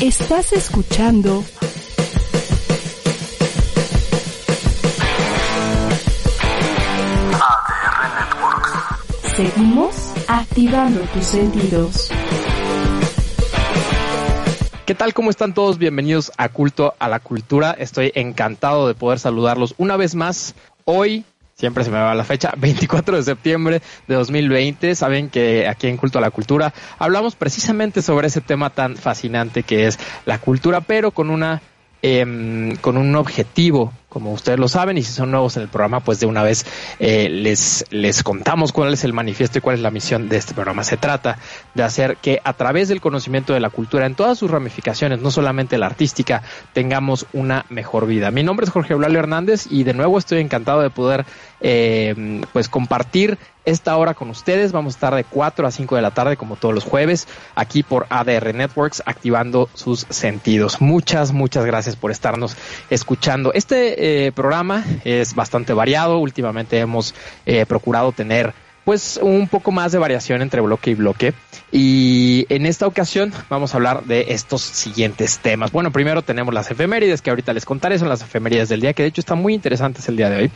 Estás escuchando ADR Networks. Seguimos activando tus sentidos. ¿Qué tal? ¿Cómo están todos? Bienvenidos a Culto a la Cultura. Estoy encantado de poder saludarlos una vez más. Hoy, siempre se me va la fecha, 24 de septiembre de 2020. Saben que aquí en Culto a la Cultura hablamos precisamente sobre ese tema tan fascinante que es la cultura, pero con una eh, con un objetivo, como ustedes lo saben, y si son nuevos en el programa, pues de una vez eh, les, les contamos cuál es el manifiesto y cuál es la misión de este programa. Se trata de hacer que a través del conocimiento de la cultura, en todas sus ramificaciones, no solamente la artística, tengamos una mejor vida. Mi nombre es Jorge Eulalio Hernández y de nuevo estoy encantado de poder eh, pues compartir esta hora con ustedes. Vamos a estar de 4 a 5 de la tarde, como todos los jueves, aquí por ADR Networks, activando sus sentidos. Muchas, muchas gracias por estarnos escuchando. Este eh, programa es bastante variado. Últimamente hemos eh, procurado tener pues un poco más de variación entre bloque y bloque. Y en esta ocasión vamos a hablar de estos siguientes temas. Bueno, primero tenemos las efemérides que ahorita les contaré, son las efemérides del día, que de hecho están muy interesantes el día de hoy.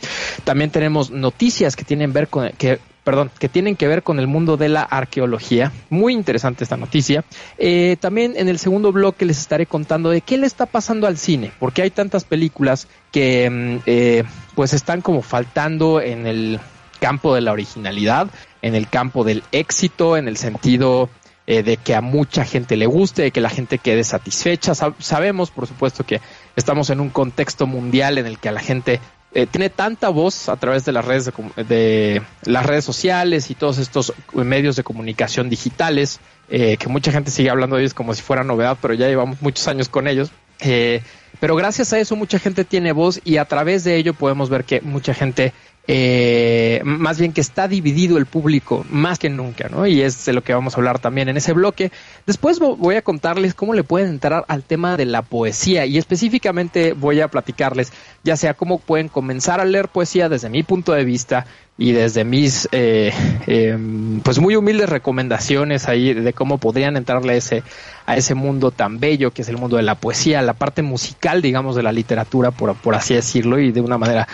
También tenemos noticias que tienen ver con que perdón, que tienen que ver con el mundo de la arqueología. Muy interesante esta noticia. Eh, también en el segundo bloque les estaré contando de qué le está pasando al cine, porque hay tantas películas que mm, eh, pues están como faltando en el campo de la originalidad, en el campo del éxito, en el sentido eh, de que a mucha gente le guste, de que la gente quede satisfecha. Sab sabemos, por supuesto, que estamos en un contexto mundial en el que a la gente eh, tiene tanta voz a través de las redes de, las redes sociales y todos estos medios de comunicación digitales eh, que mucha gente sigue hablando de ellos como si fuera novedad, pero ya llevamos muchos años con ellos. Eh, pero gracias a eso mucha gente tiene voz y a través de ello podemos ver que mucha gente eh, más bien que está dividido el público más que nunca, ¿no? Y es de lo que vamos a hablar también en ese bloque. Después voy a contarles cómo le pueden entrar al tema de la poesía y específicamente voy a platicarles ya sea cómo pueden comenzar a leer poesía desde mi punto de vista y desde mis eh, eh, pues muy humildes recomendaciones ahí de cómo podrían entrarle ese a ese mundo tan bello que es el mundo de la poesía, la parte musical, digamos, de la literatura, por, por así decirlo, y de una manera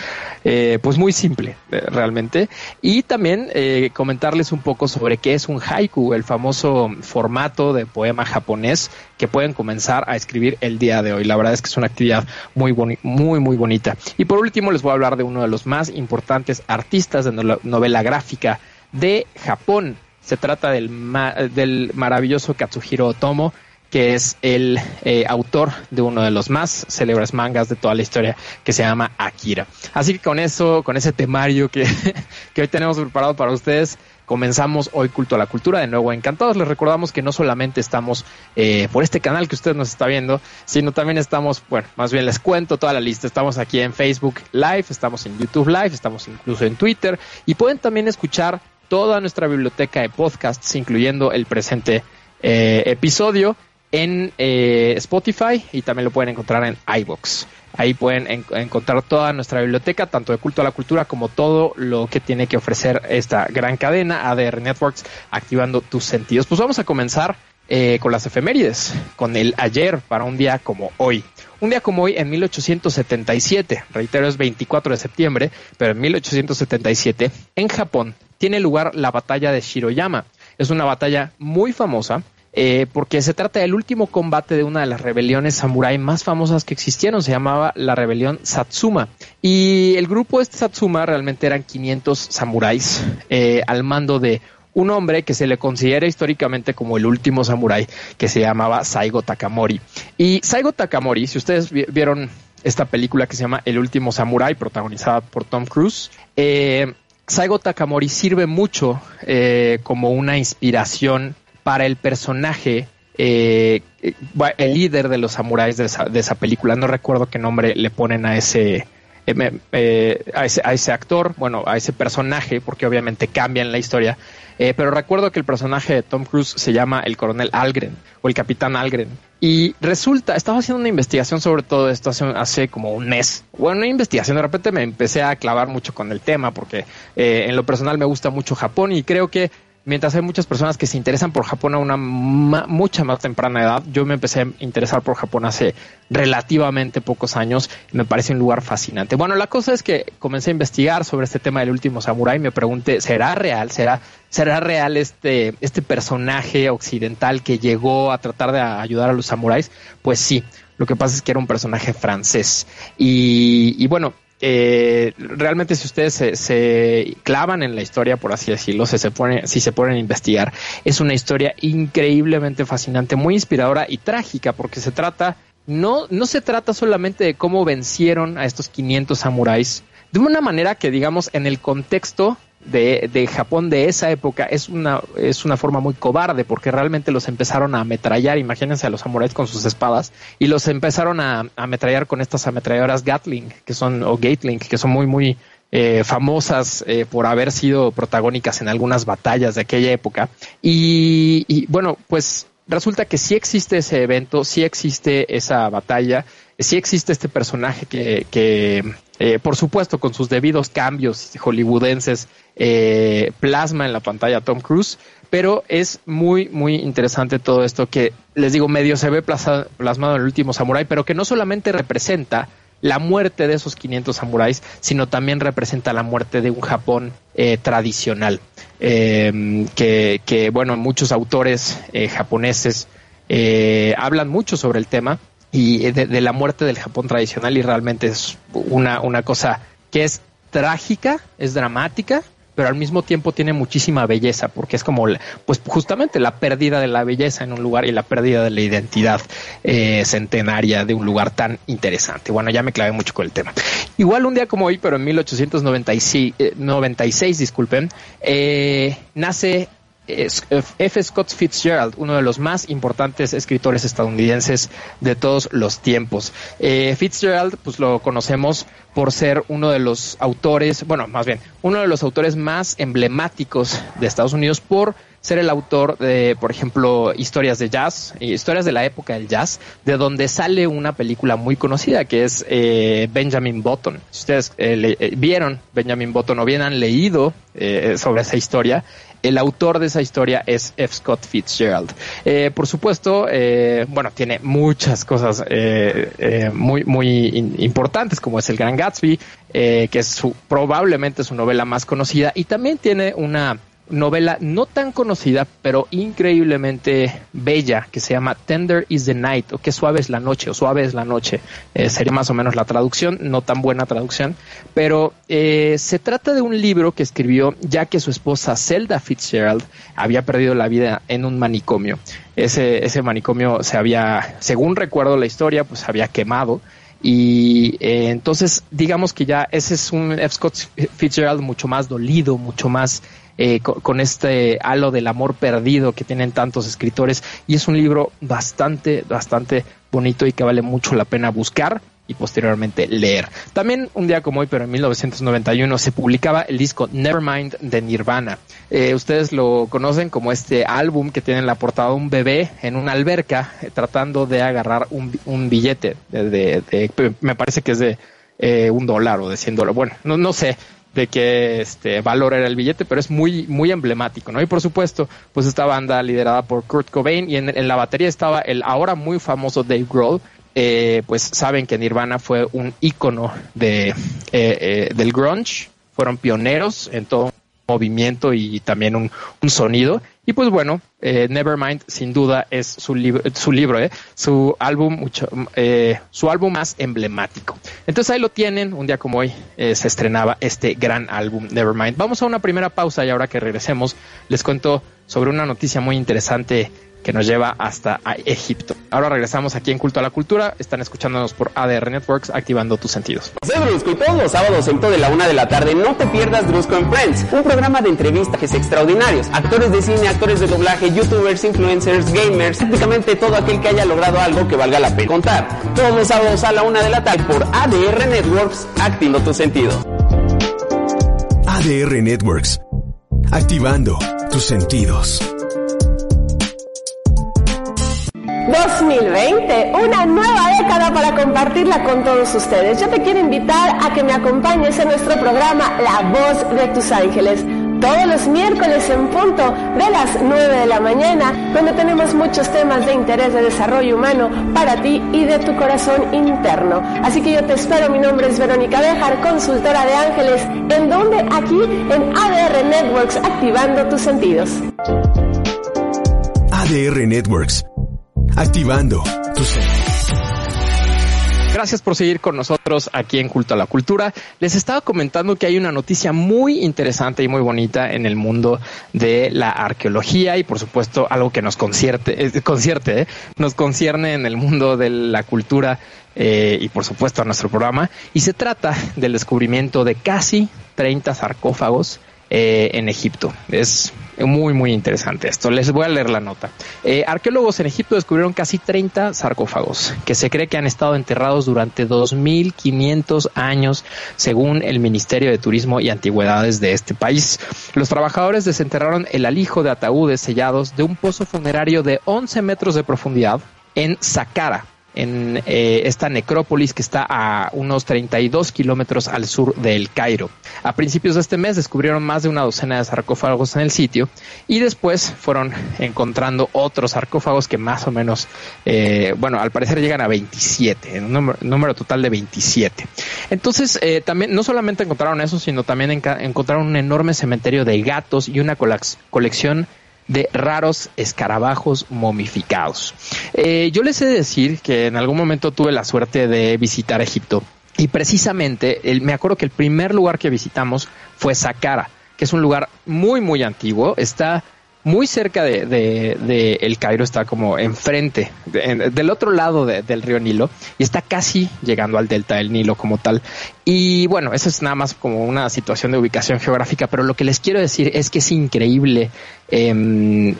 eh, pues muy simple, eh, realmente. Y también eh, comentarles un poco sobre qué es un haiku, el famoso formato de poema japonés que pueden comenzar a escribir el día de hoy. La verdad es que es una actividad muy, muy, muy bonita. Y por último les voy a hablar de uno de los más importantes artistas de novela gráfica de Japón. Se trata del, ma del maravilloso Katsuhiro Otomo, que es el eh, autor de uno de los más célebres mangas de toda la historia, que se llama Akira. Así que con eso, con ese temario que, que hoy tenemos preparado para ustedes, comenzamos hoy Culto a la Cultura. De nuevo, encantados. Les recordamos que no solamente estamos eh, por este canal que usted nos está viendo, sino también estamos, bueno, más bien les cuento toda la lista. Estamos aquí en Facebook Live, estamos en YouTube Live, estamos incluso en Twitter y pueden también escuchar toda nuestra biblioteca de podcasts, incluyendo el presente eh, episodio en eh, Spotify y también lo pueden encontrar en iBox. Ahí pueden en encontrar toda nuestra biblioteca, tanto de culto a la cultura como todo lo que tiene que ofrecer esta gran cadena ADR Networks, activando tus sentidos. Pues vamos a comenzar eh, con las efemérides, con el ayer para un día como hoy. Un día como hoy, en 1877, reitero es 24 de septiembre, pero en 1877, en Japón, tiene lugar la batalla de Shiroyama. Es una batalla muy famosa eh, porque se trata del último combate de una de las rebeliones samurái más famosas que existieron, se llamaba la rebelión Satsuma. Y el grupo este Satsuma realmente eran 500 samuráis eh, al mando de un hombre que se le considera históricamente como el último samurái, que se llamaba Saigo Takamori. Y Saigo Takamori, si ustedes vieron esta película que se llama El último samurái, protagonizada por Tom Cruise, eh, Saigo Takamori sirve mucho como una inspiración para el personaje eh, eh, el líder de los samuráis de esa, de esa película. No recuerdo qué nombre le ponen a ese, eh, eh, a ese, a ese actor, bueno, a ese personaje, porque obviamente cambian la historia. Eh, pero recuerdo que el personaje de Tom Cruise se llama el coronel Algren o el capitán Algren. Y resulta, estaba haciendo una investigación sobre todo esto hace, hace como un mes. Bueno, una investigación, de repente me empecé a clavar mucho con el tema porque eh, en lo personal me gusta mucho Japón y creo que mientras hay muchas personas que se interesan por Japón a una ma- mucha más temprana edad, yo me empecé a interesar por Japón hace relativamente pocos años me parece un lugar fascinante. Bueno, la cosa es que comencé a investigar sobre este tema del último samurái y me pregunté, ¿será real? ¿Será, será real este, este personaje occidental que llegó a tratar de ayudar a los samuráis? Pues sí, lo que pasa es que era un personaje francés. Y, y bueno, eh, realmente si ustedes se, se clavan en la historia, por así decirlo, si se, pone, si se ponen a investigar, es una historia increíblemente fascinante, muy inspiradora y trágica, porque se trata, no, no se trata solamente de cómo vencieron a estos 500 samuráis, de una manera que, digamos, en el contexto de, de Japón de esa época es una, es una forma muy cobarde porque realmente los empezaron a ametrallar, imagínense a los samuráis con sus espadas y los empezaron a, a ametrallar con estas ametralladoras Gatling que son o Gatling que son muy muy eh, famosas eh, por haber sido protagónicas en algunas batallas de aquella época. Y, y bueno pues resulta que sí existe ese evento, sí existe esa batalla, sí existe este personaje que, que eh, por supuesto, con sus debidos cambios hollywoodenses, eh, plasma en la pantalla Tom Cruise, pero es muy, muy interesante todo esto que, les digo, medio se ve plasmado en el último Samurai, pero que no solamente representa la muerte de esos 500 samuráis, sino también representa la muerte de un Japón eh, tradicional, eh, que, que, bueno, muchos autores eh, japoneses eh, hablan mucho sobre el tema y de, de la muerte del Japón tradicional y realmente es una, una cosa que es trágica, es dramática, pero al mismo tiempo tiene muchísima belleza, porque es como, pues justamente la pérdida de la belleza en un lugar y la pérdida de la identidad eh, centenaria de un lugar tan interesante. Bueno, ya me clavé mucho con el tema. Igual un día como hoy, pero en 1896, eh, 96, disculpen, eh, nace F. Scott Fitzgerald, uno de los más importantes escritores estadounidenses de todos los tiempos. Eh, Fitzgerald, pues lo conocemos por ser uno de los autores, bueno, más bien, uno de los autores más emblemáticos de Estados Unidos por ser el autor de, por ejemplo, historias de jazz, historias de la época del jazz, de donde sale una película muy conocida que es eh, Benjamin Button. Si ustedes eh, le- eh, vieron Benjamin Button o bien han leído eh, sobre esa historia, el autor de esa historia es F. Scott Fitzgerald. Eh, por supuesto, eh, bueno, tiene muchas cosas eh, eh, muy, muy importantes, como es El Gran Gatsby, eh, que es su, probablemente su novela más conocida, y también tiene una novela no tan conocida, pero increíblemente bella, que se llama Tender is the Night, o que suave es la noche, o suave es la noche, eh, sería más o menos la traducción, no tan buena traducción, pero eh, se trata de un libro que escribió ya que su esposa Zelda Fitzgerald había perdido la vida en un manicomio. Ese, ese manicomio se había, según recuerdo la historia, pues se había quemado. Y eh, entonces, digamos que ya ese es un F. Scott Fitzgerald mucho más dolido, mucho más eh, co- con, este halo del amor perdido que tienen tantos escritores. Y es un libro bastante, bastante bonito y que vale mucho la pena buscar y posteriormente leer. También un día como hoy, pero en 1991, se publicaba el disco Nevermind de Nirvana. Eh, ustedes lo conocen como este álbum que tiene en la portada un bebé en una alberca eh, tratando de agarrar un, un billete de, de- de- me parece que es de eh, un dólar o de 100 dólares. Bueno, no, no sé de qué este valor era el billete, pero es muy, muy emblemático, ¿no? Y por supuesto, pues esta banda liderada por Kurt Cobain y en, la batería estaba el ahora muy famoso Dave Grohl, eh, pues saben que Nirvana fue un ícono de, eh, eh, del grunge, fueron pioneros en todo movimiento y también un, un sonido. Y pues bueno, eh, Nevermind sin duda es su, libro su libro, eh, su álbum mucho, eh, su álbum más emblemático. Entonces ahí lo tienen, un día como hoy eh, se estrenaba este gran álbum Nevermind. Vamos a una primera pausa y ahora que regresemos les cuento sobre una noticia muy interesante que nos lleva hasta a Egipto. Ahora regresamos aquí en Culto a la Cultura. Están escuchándonos por ADR Networks, activando tus sentidos. Soy Drusco y todos los sábados en de la una de la tarde no te pierdas Drusco en Friends, un programa de entrevistas extraordinarios. Actores de cine, actores de doblaje, youtubers, influencers, gamers, prácticamente todo aquel que haya logrado algo que valga la pena contar. Todos los sábados a la una de la tarde por ADR Networks, activando tus sentidos. ADR Networks, activando tus sentidos. 2020, una nueva década para compartirla con todos ustedes. Yo te quiero invitar a que me acompañes en nuestro programa La Voz de tus Ángeles. Todos los miércoles en punto de las 9 de la mañana, donde tenemos muchos temas de interés de desarrollo humano para ti y de tu corazón interno. Así que yo te espero, mi nombre es Verónica Bejar, consultora de ángeles, en donde aquí en ADR Networks, activando tus sentidos. ADR Networks activando tus Gracias por seguir con nosotros aquí en Culto a la Cultura. Les estaba comentando que hay una noticia muy interesante y muy bonita en el mundo de la arqueología y por supuesto algo que nos concierte, eh, concierte, eh, nos concierne en el mundo de la cultura eh, y por supuesto a nuestro programa. Y se trata del descubrimiento de casi 30 sarcófagos eh, en Egipto. Es muy, muy interesante esto. Les voy a leer la nota. Eh, arqueólogos en Egipto descubrieron casi 30 sarcófagos que se cree que han estado enterrados durante 2.500 años, según el Ministerio de Turismo y Antigüedades de este país. Los trabajadores desenterraron el alijo de ataúdes sellados de un pozo funerario de 11 metros de profundidad en Saqqara, en eh, esta necrópolis que está a unos 32 kilómetros al sur del Cairo. A principios de este mes descubrieron más de una docena de sarcófagos en el sitio y después fueron encontrando otros sarcófagos que más o menos, eh, bueno, al parecer llegan a 27, un número, total de 27. Entonces, eh, también no solamente encontraron eso, sino también encontraron un enorme cementerio de gatos y una colección de raros escarabajos momificados. Eh, yo les he de decir que en algún momento tuve la suerte de visitar Egipto y precisamente me acuerdo que el primer lugar que visitamos fue Saqqara, que es un lugar muy muy antiguo, está muy cerca de, El Cairo, está como enfrente, del otro lado del río Nilo, y está casi llegando al delta del Nilo como tal. Y bueno, eso es nada más como una situación de ubicación geográfica, pero lo que les quiero decir es que es increíble em,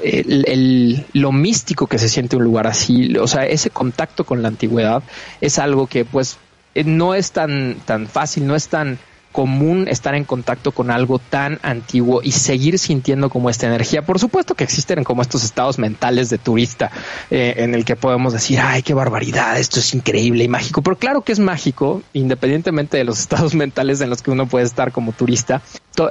lo místico que se siente un lugar así, o sea, ese contacto con la antigüedad es algo que pues no es tan, tan fácil, no es tan común estar en contacto con algo tan antiguo y seguir sintiendo como esta energía. Por supuesto que existen como estos estados mentales de turista eh, en el que podemos decir, ay, qué barbaridad, esto es increíble y mágico. Pero claro que es mágico, independientemente de los estados mentales en los que uno puede estar como turista,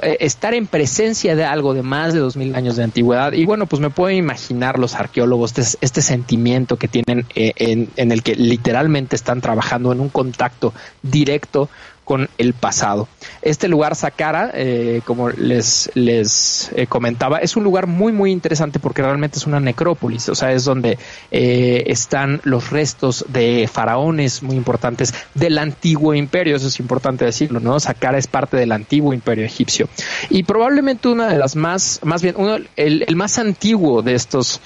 eh, estar en presencia de algo de más de dos mil años de antigüedad. Y bueno, pues me puedo imaginar los arqueólogos este, este sentimiento que tienen eh, en, en el que literalmente están trabajando en un contacto directo con el pasado. Este lugar, Saqqara, eh, como les, les eh, comentaba, es un lugar muy, muy interesante porque realmente es una necrópolis, o sea, es donde eh, están los restos de faraones muy importantes del antiguo imperio, eso es importante decirlo, ¿no? Saqqara es parte del antiguo imperio egipcio. Y probablemente una de las más, más bien, uno, el, más antiguo de estos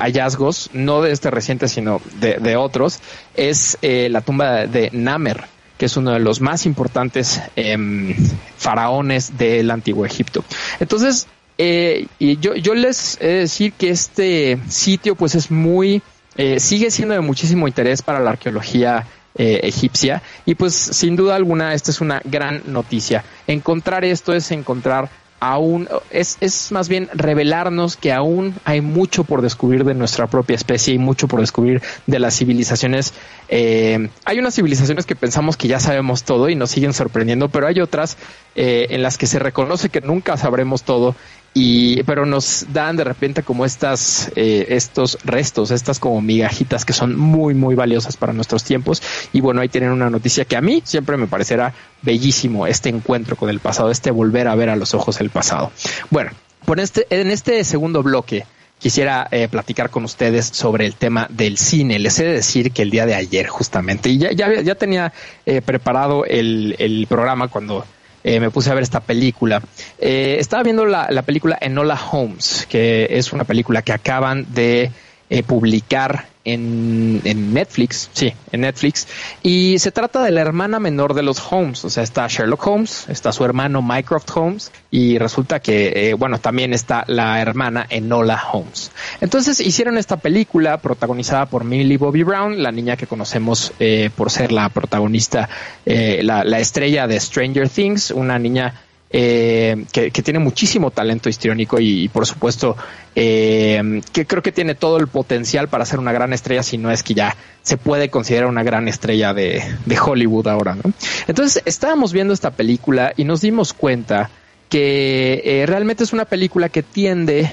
hallazgos, no de este reciente, sino de, de otros, es la tumba de Namer que es uno de los más importantes em, faraones del antiguo Egipto. Entonces, eh, y yo, les he de decir que este sitio pues es muy, eh, sigue siendo de muchísimo interés para la arqueología eh, egipcia y pues sin duda alguna esta es una gran noticia. Encontrar esto es encontrar aún es, es más bien revelarnos que aún hay mucho por descubrir de nuestra propia especie y mucho por descubrir de las civilizaciones. Eh, hay unas civilizaciones que pensamos que ya sabemos todo y nos siguen sorprendiendo, pero hay otras eh, en las que se reconoce que nunca sabremos todo y pero nos dan de repente como estas eh, estos restos estas como migajitas que son muy muy valiosas para nuestros tiempos y bueno ahí tienen una noticia que a mí siempre me parecerá bellísimo este encuentro con el pasado este volver a ver a los ojos el pasado bueno por este en este segundo bloque quisiera eh, platicar con ustedes sobre el tema del cine. Les he de decir que el día de ayer, justamente, y ya, ya, ya tenía eh, preparado el, el programa cuando eh, me puse a ver esta película. Eh, estaba viendo la, película Enola Holmes, que es una película que acaban de eh, publicar en, en, Netflix, sí, en Netflix. Y se trata de la hermana menor de los Holmes, o sea, está Sherlock Holmes, está su hermano Mycroft Holmes y resulta que, eh, bueno, también está la hermana Enola Holmes. Entonces hicieron esta película protagonizada por Millie Bobby Brown, la niña que conocemos eh, por ser la protagonista, eh, la, la estrella de Stranger Things, una niña eh, que, tiene muchísimo talento histriónico y, por supuesto eh, que creo que tiene todo el potencial para ser una gran estrella, si no es que ya se puede considerar una gran estrella de, Hollywood ahora. ¿no? Entonces estábamos viendo esta película y nos dimos cuenta que eh, realmente es una película que tiende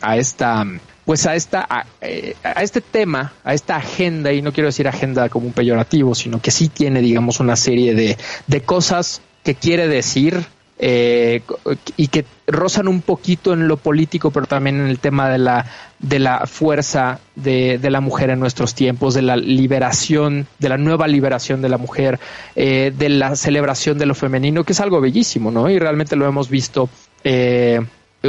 a esta pues a esta a, a, este tema, a esta agenda y no quiero decir agenda como un peyorativo, sino que sí tiene digamos una serie de, de cosas que quiere decir eh, y que rozan un poquito en lo político, pero también en el tema de la, de la fuerza de, de la mujer en nuestros tiempos, de la liberación, de la nueva liberación de la mujer, eh, de la celebración de lo femenino, que es algo bellísimo, ¿no? Y realmente lo hemos visto. Eh,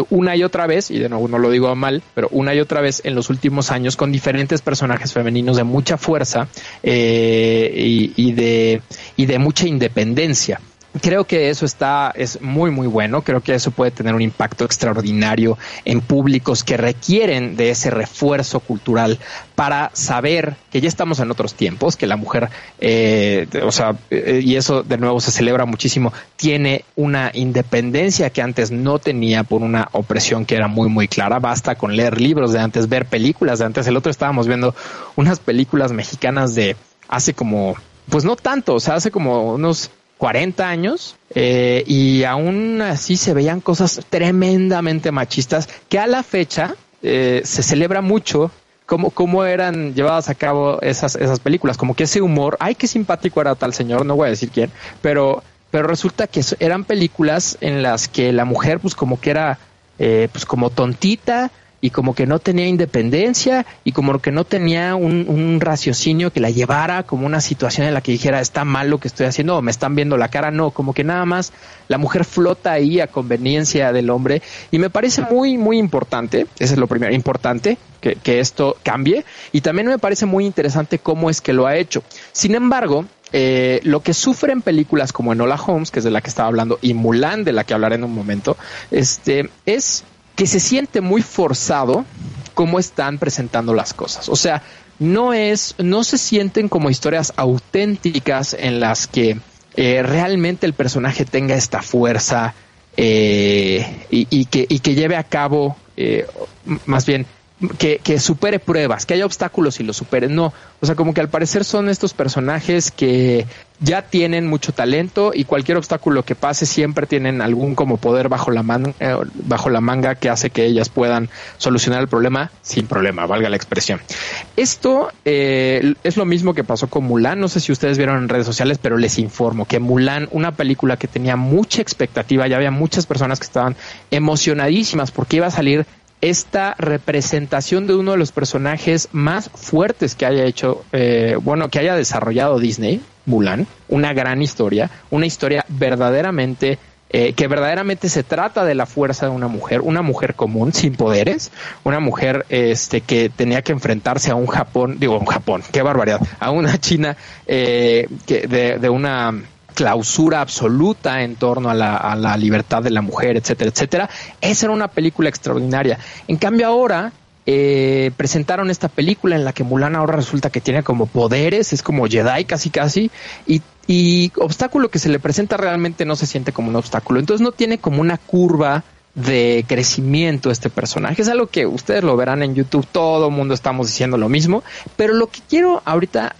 una y otra vez, y de nuevo no lo digo mal, pero una y otra vez en los últimos años con diferentes personajes femeninos de mucha fuerza y, y, de, y de mucha independencia creo que eso está es muy muy bueno. Creo que eso puede tener un impacto extraordinario en públicos que requieren de ese refuerzo cultural para saber que ya estamos en otros tiempos que la mujer eh, o sea eh, y eso de nuevo se celebra muchísimo tiene una independencia que antes no tenía por una opresión que era muy muy clara. Basta con leer libros de antes ver películas de antes. El otro estábamos viendo unas películas mexicanas de hace como pues no tanto o sea hace como unos 40 años eh, y aún así se veían cosas tremendamente machistas que a la fecha eh, se celebra mucho cómo, cómo eran llevadas a cabo esas, esas películas, como que ese humor, ay, qué simpático era tal señor, no voy a decir quién, pero, pero resulta que eran películas en las que la mujer pues como que era eh, pues como tontita, y como que no tenía independencia y como que no tenía un, raciocinio que la llevara como una situación en la que dijera está mal lo que estoy haciendo o me están viendo la cara, no, como que nada más la mujer flota ahí a conveniencia del hombre y me parece muy, muy importante, ese es lo primero, importante que, que esto cambie y también me parece muy interesante cómo es que lo ha hecho. Sin embargo, eh, lo que sufre en películas como Enola Holmes, que es de la que estaba hablando, y Mulan, de la que hablaré en un momento, este, es que se siente muy forzado cómo están presentando las cosas. O sea, no es, no se sienten como historias auténticas en las que eh, realmente el personaje tenga esta fuerza eh, y, que, y, que, lleve a cabo, eh, más bien, que, que, supere pruebas, que haya obstáculos y los supere. No, o sea, como que al parecer son estos personajes que ya tienen mucho talento y cualquier obstáculo que pase siempre tienen algún como poder bajo la, man, eh, bajo la manga que hace que ellas puedan solucionar el problema sin problema, valga la expresión. Esto eh, es lo mismo que pasó con Mulan, no sé si ustedes vieron en redes sociales, pero les informo que Mulan, una película que tenía mucha expectativa, ya había muchas personas que estaban emocionadísimas porque iba a salir esta representación de uno de los personajes más fuertes que haya hecho, eh, bueno, que haya desarrollado Disney, Mulan, una gran historia, una historia verdaderamente eh, que verdaderamente se trata de la fuerza de una mujer, una mujer común, sin poderes, una mujer este, que tenía que enfrentarse a un Japón, digo, un Japón, qué barbaridad, a una China eh, que de, de una clausura absoluta en torno a la, libertad de la mujer, etcétera, etcétera. Esa era una película extraordinaria. En cambio ahora eh, presentaron esta película en la que Mulan ahora resulta que tiene como poderes, es como Jedi casi casi, y, y obstáculo que se le presenta realmente no se siente como un obstáculo. Entonces no tiene como una curva de crecimiento este personaje. Es algo que ustedes lo verán en YouTube, todo el mundo estamos diciendo lo mismo, pero lo que quiero ahorita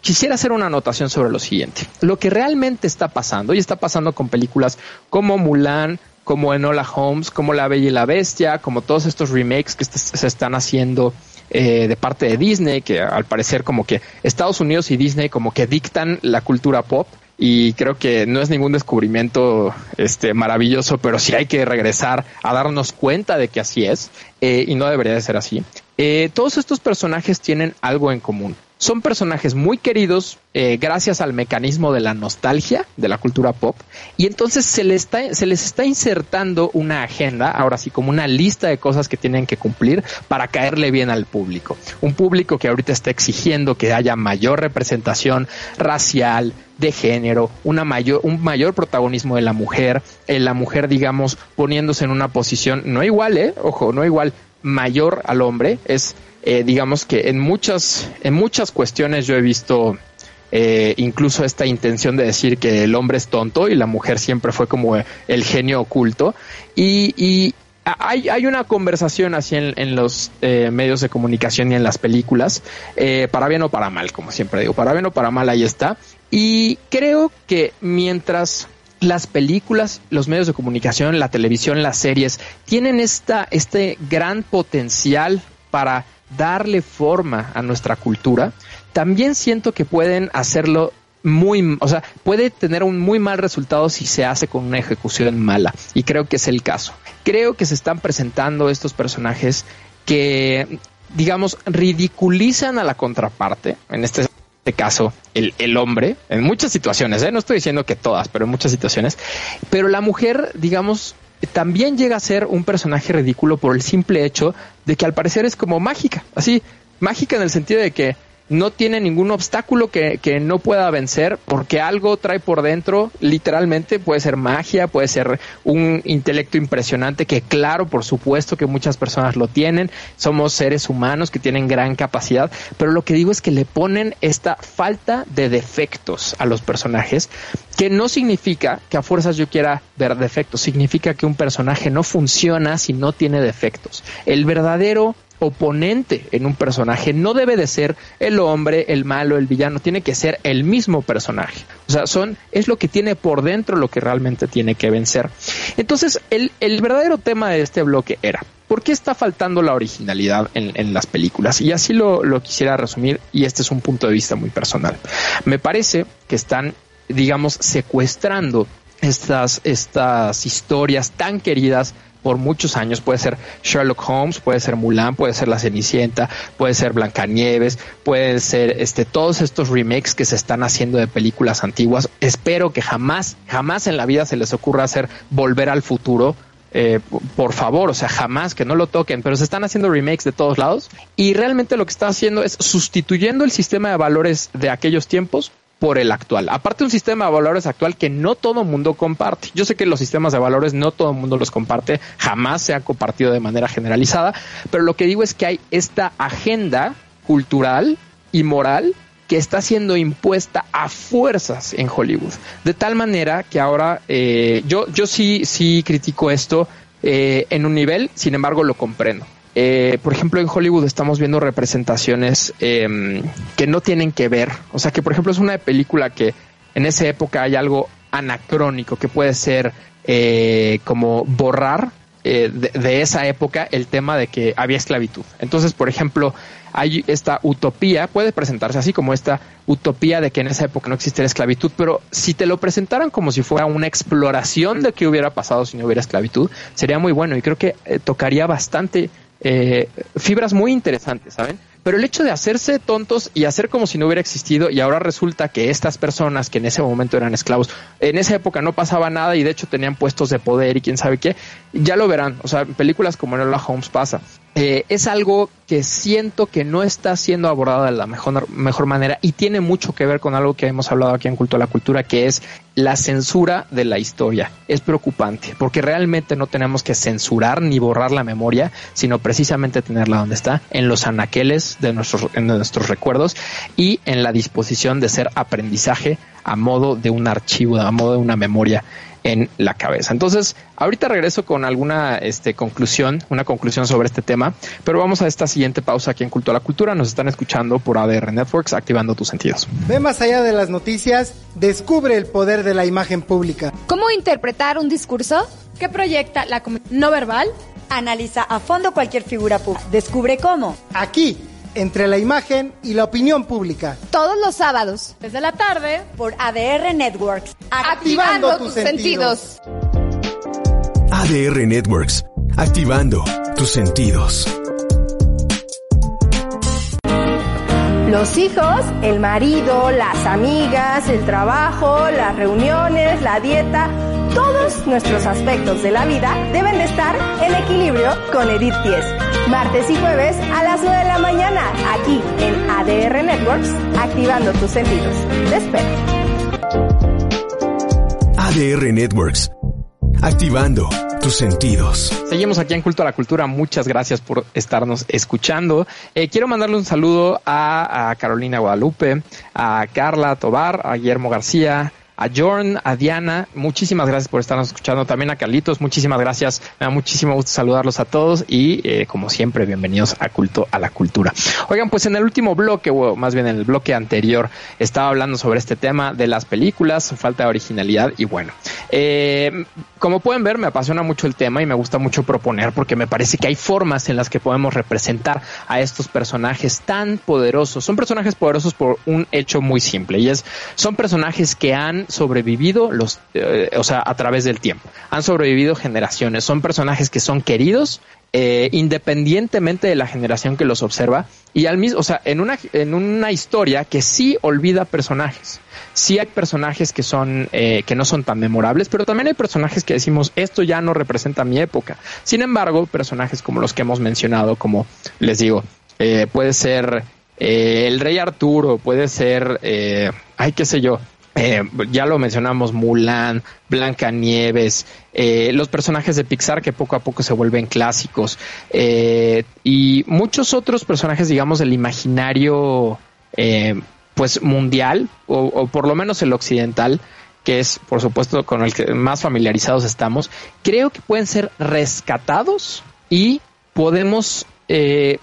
quisiera hacer una anotación sobre lo siguiente. Lo que realmente está pasando, y está pasando con películas como Mulan, como Enola Holmes, como La Bella y la Bestia, como todos estos remakes que se están haciendo eh, de parte de Disney, que al parecer como que Estados Unidos y Disney como que dictan la cultura pop y creo que no es ningún descubrimiento este maravilloso, pero sí hay que regresar a darnos cuenta de que así es eh, y no debería de ser así. eh, todos estos personajes tienen algo en común. Son personajes muy queridos eh, gracias al mecanismo de la nostalgia de la cultura pop y entonces se les, está, se les está insertando una agenda, ahora sí como una lista de cosas que tienen que cumplir para caerle bien al público. Un público que ahorita está exigiendo que haya mayor representación racial, de género, una mayor, un mayor protagonismo de la mujer, eh, la mujer digamos poniéndose en una posición no igual, eh, ojo, no igual, mayor al hombre, es eh, digamos que en muchas, en muchas cuestiones yo he visto eh, incluso esta intención de decir que el hombre es tonto y la mujer siempre fue como el genio oculto. Y, hay, hay, una conversación así en, en los eh, medios de comunicación y en las películas, eh, para bien o para mal, como siempre digo, para bien o para mal ahí está. Y creo que mientras las películas, los medios de comunicación, la televisión, las series, tienen esta, este gran potencial para darle forma a nuestra cultura, también siento que pueden hacerlo muy, o sea, puede tener un muy mal resultado si se hace con una ejecución mala. Y creo que es el caso. Creo que se están presentando estos personajes que, digamos, ridiculizan a la contraparte, en este caso, el, el hombre, en muchas situaciones, ¿eh? no estoy diciendo que todas, pero en muchas situaciones, pero la mujer, digamos, también llega a ser un personaje ridículo por el simple hecho de que al parecer es como mágica, así, mágica en el sentido de que no tiene ningún obstáculo que, que, no pueda vencer porque algo trae por dentro, literalmente puede ser magia, puede ser un intelecto impresionante que claro, por supuesto que muchas personas lo tienen, somos seres humanos que tienen gran capacidad, pero lo que digo es que le ponen esta falta de defectos a los personajes, que no significa que a fuerzas yo quiera ver defectos, significa que un personaje no funciona si no tiene defectos. El verdadero oponente en un personaje no debe de ser el hombre, el malo, el villano, tiene que ser el mismo personaje. O sea, son, es lo que tiene por dentro lo que realmente tiene que vencer. Entonces, el, el verdadero tema de este bloque era, ¿por qué está faltando la originalidad en, en las películas? Y así lo, lo quisiera resumir, y este es un punto de vista muy personal. Me parece que están, digamos, secuestrando estas, estas historias tan queridas por muchos años. Puede ser Sherlock Holmes, puede ser Mulan, puede ser La Cenicienta, puede ser Blancanieves, puede ser este todos estos remakes que se están haciendo de películas antiguas. Espero que jamás, jamás en la vida se les ocurra hacer Volver al Futuro. Eh, por favor, o sea, jamás que no lo toquen, pero se están haciendo remakes de todos lados y realmente lo que está haciendo es sustituyendo el sistema de valores de aquellos tiempos por el actual. Aparte un sistema de valores actual que no todo mundo comparte. Yo sé que los sistemas de valores no todo mundo los comparte, jamás se ha compartido de manera generalizada, pero lo que digo es que hay esta agenda cultural y moral que está siendo impuesta a fuerzas en Hollywood. De tal manera que ahora eh, yo, yo sí, sí critico esto eh, en un nivel, sin embargo lo comprendo. Eh, por ejemplo, en Hollywood estamos viendo representaciones eh, que no tienen que ver. O sea, que por ejemplo es una película que en esa época hay algo anacrónico que puede ser eh, como borrar de, de, esa época el tema de que había esclavitud. Entonces, por ejemplo, hay esta utopía, puede presentarse así como esta utopía de que en esa época no existiera esclavitud, pero si te lo presentaran como si fuera una exploración de qué hubiera pasado si no hubiera esclavitud, sería muy bueno y creo que tocaría bastante eh, fibras muy interesantes, ¿saben? Pero el hecho de hacerse tontos y hacer como si no hubiera existido y ahora resulta que estas personas que en ese momento eran esclavos, en esa época no pasaba nada y de hecho tenían puestos de poder y quién sabe qué, ya lo verán. O sea, películas como Enola Holmes pasa. Eh, es algo que siento que no está siendo abordada de la mejor, mejor manera y tiene mucho que ver con algo que hemos hablado aquí en Culto a la Cultura, que es la censura de la historia. Es preocupante porque realmente no tenemos que censurar ni borrar la memoria, sino precisamente tenerla donde está, en los anaqueles de nuestros, en nuestros recuerdos y en la disposición de ser aprendizaje a modo de un archivo, a modo de una memoria en la cabeza. Entonces, ahorita regreso con alguna este, conclusión, una conclusión sobre este tema, pero vamos a esta siguiente pausa aquí en Culto a la Cultura. Nos están escuchando por ADR Networks, activando tus sentidos. Ve más allá de las noticias, descubre el poder de la imagen pública. ¿Cómo interpretar un discurso? ¿Qué proyecta la no verbal? Analiza a fondo cualquier figura pública. Descubre cómo. Aquí entre la imagen y la opinión pública. Todos los sábados. Desde la tarde. Por ADR Networks. Activando, Activando tus, tus sentidos. sentidos. ADR Networks. Activando tus sentidos. Los hijos, el marido, las amigas, el trabajo, las reuniones, la dieta, todos nuestros aspectos de la vida deben de estar en equilibrio con Edith Pies. Martes y jueves a las 9 de la mañana, aquí en ADR Networks, activando tus sentidos. Te espero. ADR Networks, activando sentidos. Seguimos aquí en Culto a la Cultura. Muchas gracias por estarnos escuchando. Eh, quiero mandarle un saludo a, a Carolina Guadalupe, a Carla Tobar, a Guillermo García, a Jorn, a Diana, muchísimas gracias por estarnos escuchando, también a Carlitos, muchísimas gracias, me da muchísimo gusto saludarlos a todos y eh, como siempre, bienvenidos a Culto a la Cultura. Oigan, pues en el último bloque, o más bien en el bloque anterior, estaba hablando sobre este tema de las películas, su falta de originalidad y bueno, eh, como pueden ver, me apasiona mucho el tema y me gusta mucho proponer porque me parece que hay formas en las que podemos representar a estos personajes tan poderosos. Son personajes poderosos por un hecho muy simple y es, son personajes que han sobrevivido los, eh, o sea, a través del tiempo. Han sobrevivido generaciones. Son personajes que son queridos eh, independientemente de la generación que los observa y al mismo, o sea, en una, en una historia que sí olvida personajes. Sí hay personajes que son, eh, que no son tan memorables, pero también hay personajes que decimos, esto ya no representa mi época. Sin embargo, personajes como los que hemos mencionado, como les digo, eh, puede ser eh, el rey Arturo, puede ser, ay, qué sé yo, eh, ya lo mencionamos, Mulan, Blancanieves, eh, los personajes de Pixar que poco a poco se vuelven clásicos eh, y muchos otros personajes, digamos, del imaginario eh, pues mundial o, o, por lo menos el occidental que es por supuesto con el que más familiarizados estamos, creo que pueden ser rescatados y podemos eh,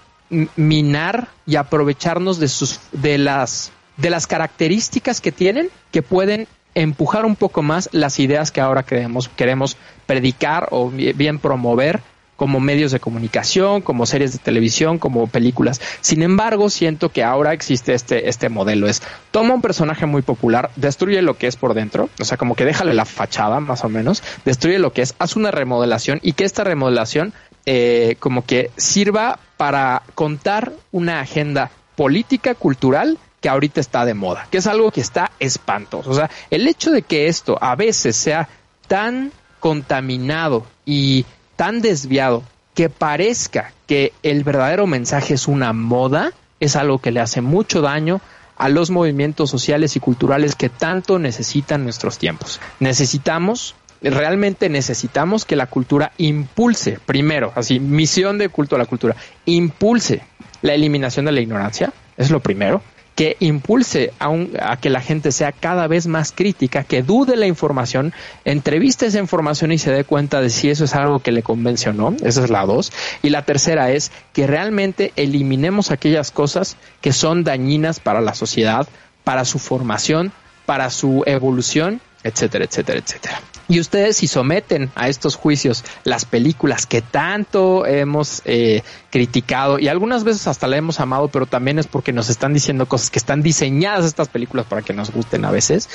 minar y aprovecharnos de sus de las de las características que tienen que pueden empujar un poco más las ideas que ahora queremos, queremos predicar o bien promover como medios de comunicación, como series de televisión, como películas. Sin embargo, siento que ahora existe este, este modelo. Es toma un personaje muy popular, destruye lo que es por dentro, o sea, como que déjale la fachada, más o menos, destruye lo que es, haz una remodelación y que esta remodelación eh, como que sirva para contar una agenda política, cultural que ahorita está de moda, que es algo que está espantoso. O sea, el hecho de que esto a veces sea tan contaminado y tan desviado que parezca que el verdadero mensaje es una moda, es algo que le hace mucho daño a los movimientos sociales y culturales que tanto necesitan nuestros tiempos. Necesitamos realmente necesitamos que la cultura impulse, primero, así, misión de culto a la cultura, impulse la eliminación de la ignorancia, es lo primero, que impulse a, un, a, que la gente sea cada vez más crítica, que dude la información, entreviste esa información y se dé cuenta de si eso es algo que le convence o no. Esa es la dos. Y la tercera es que realmente eliminemos aquellas cosas que son dañinas para la sociedad, para su formación, para su evolución, etcétera, etcétera, etcétera. Y ustedes si someten a estos juicios las películas que tanto hemos eh, criticado y algunas veces hasta la hemos amado, pero también es porque nos están diciendo cosas que están diseñadas estas películas para que nos gusten a veces,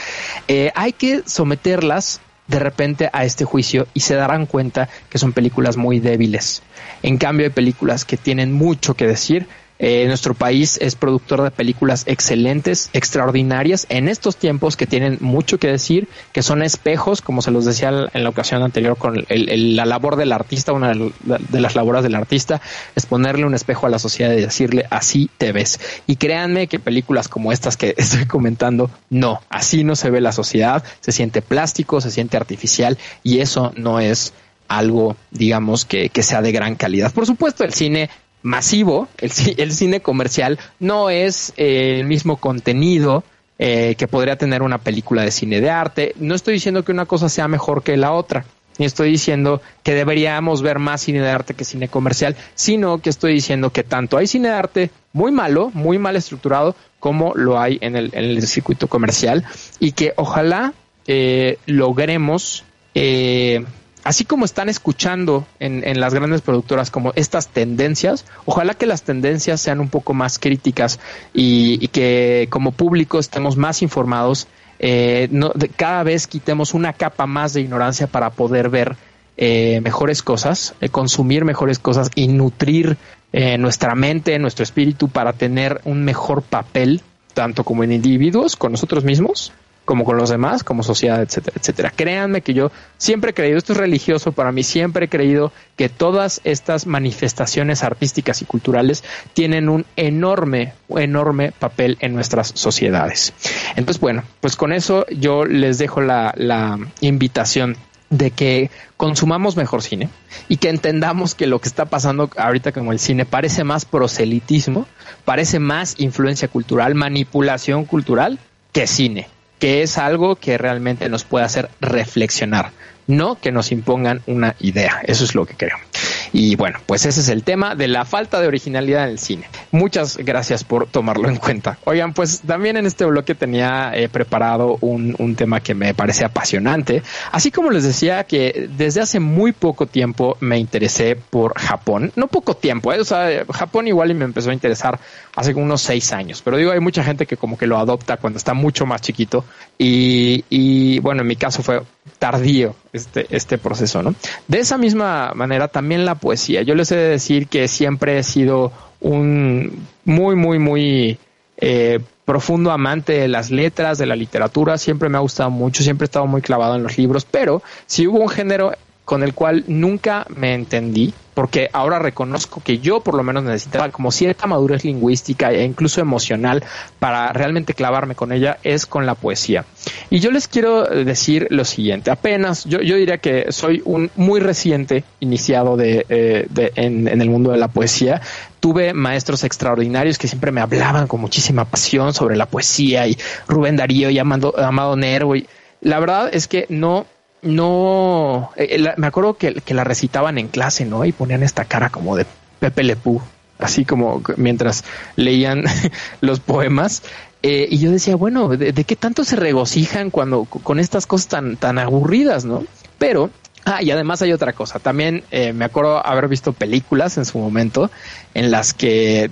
eh, hay que someterlas de repente a este juicio y se darán cuenta que son películas muy débiles. En cambio hay películas que tienen mucho que decir, eh, nuestro país es productor de películas excelentes, extraordinarias, en estos tiempos que tienen mucho que decir, que son espejos, como se los decía en la ocasión anterior, con el, el, la labor del artista, una de las labores del artista, es ponerle un espejo a la sociedad y decirle, así te ves. Y créanme que películas como estas que estoy comentando, no, así no se ve la sociedad, se siente plástico, se siente artificial, y eso no es algo, digamos, que, que sea de gran calidad. Por supuesto, el cine masivo, el, cine comercial, no es eh, el mismo contenido eh, que podría tener una película de cine de arte. No estoy diciendo que una cosa sea mejor que la otra, ni estoy diciendo que deberíamos ver más cine de arte que cine comercial, sino que estoy diciendo que tanto hay cine de arte muy malo, muy mal estructurado, como lo hay en el, en el circuito comercial, y que ojalá eh, logremos así como están escuchando en, en, las grandes productoras como estas tendencias, ojalá que las tendencias sean un poco más críticas y, que como público estemos más informados, eh, no, cada vez quitemos una capa más de ignorancia para poder ver eh, mejores cosas, eh, consumir mejores cosas y nutrir eh, nuestra mente, nuestro espíritu para tener un mejor papel, tanto como en individuos, con nosotros mismos, como con los demás, como sociedad, etcétera, etcétera. Créanme que yo siempre he creído, esto es religioso para mí, siempre he creído que todas estas manifestaciones artísticas y culturales tienen un enorme, enorme papel en nuestras sociedades. Entonces, bueno, pues con eso yo les dejo la, invitación de que consumamos mejor cine y que entendamos que lo que está pasando ahorita con el cine parece más proselitismo, parece más influencia cultural, manipulación cultural que cine que es algo que realmente nos puede hacer reflexionar, no que nos impongan una idea. Eso es lo que creo. Y bueno, pues ese es el tema de la falta de originalidad en el cine. Muchas gracias por tomarlo en cuenta. Oigan, pues también en este bloque tenía eh, preparado un, un, tema que me parece apasionante. Así como les decía que desde hace muy poco tiempo me interesé por Japón. No poco tiempo, ¿eh? o sea, Japón igual y me empezó a interesar hace unos seis años. Pero digo, hay mucha gente que como que lo adopta cuando está mucho más chiquito. Y, y bueno, en mi caso fue tardío este, este proceso, ¿no? De esa misma manera también la poesía. Yo les he de decir que siempre he sido un muy, muy, muy eh, profundo amante de las letras, de la literatura. Siempre me ha gustado mucho, siempre he estado muy clavado en los libros, pero si hubo un género con el cual nunca me entendí, porque ahora reconozco que yo por lo menos necesitaba como cierta madurez lingüística e incluso emocional para realmente clavarme con ella, es con la poesía. Y yo les quiero decir lo siguiente, apenas, yo, diría que soy un muy reciente iniciado de, eh, en el mundo de la poesía, tuve maestros extraordinarios que siempre me hablaban con muchísima pasión sobre la poesía y Rubén Darío y Amado, Amado Nervo. Y la verdad es que no no, eh, la, me acuerdo que, que, la recitaban en clase, ¿no? Y ponían esta cara como de Pepe Lepú, así como mientras leían los poemas. Eh, y yo decía, bueno, ¿de, ¿de, qué tanto se regocijan cuando con estas cosas tan, tan aburridas, no? Pero Ah, y además hay otra cosa. También eh, me acuerdo haber visto películas en su momento en las que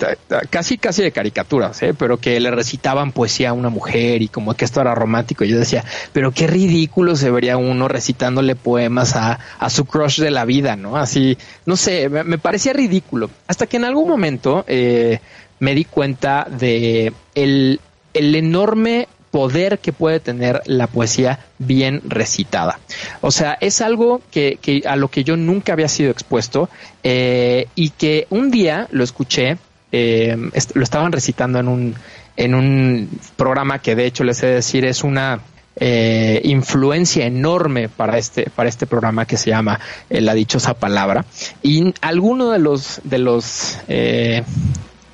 casi casi de caricaturas, ¿eh? pero que le recitaban poesía a una mujer y como que esto era romántico. Y yo decía, pero qué ridículo se vería uno recitándole poemas a, a su crush de la vida, ¿no? Así, no sé, me, parecía ridículo. Hasta que en algún momento eh, me di cuenta de el, el enorme poder que puede tener la poesía bien recitada. O sea, es algo que, que a lo que yo nunca había sido expuesto eh, y que un día lo escuché, eh, lo estaban recitando en un, en un programa que de hecho les he de decir es una eh, influencia enorme para este para este programa que se llama eh, la dichosa palabra y alguno de los de los eh,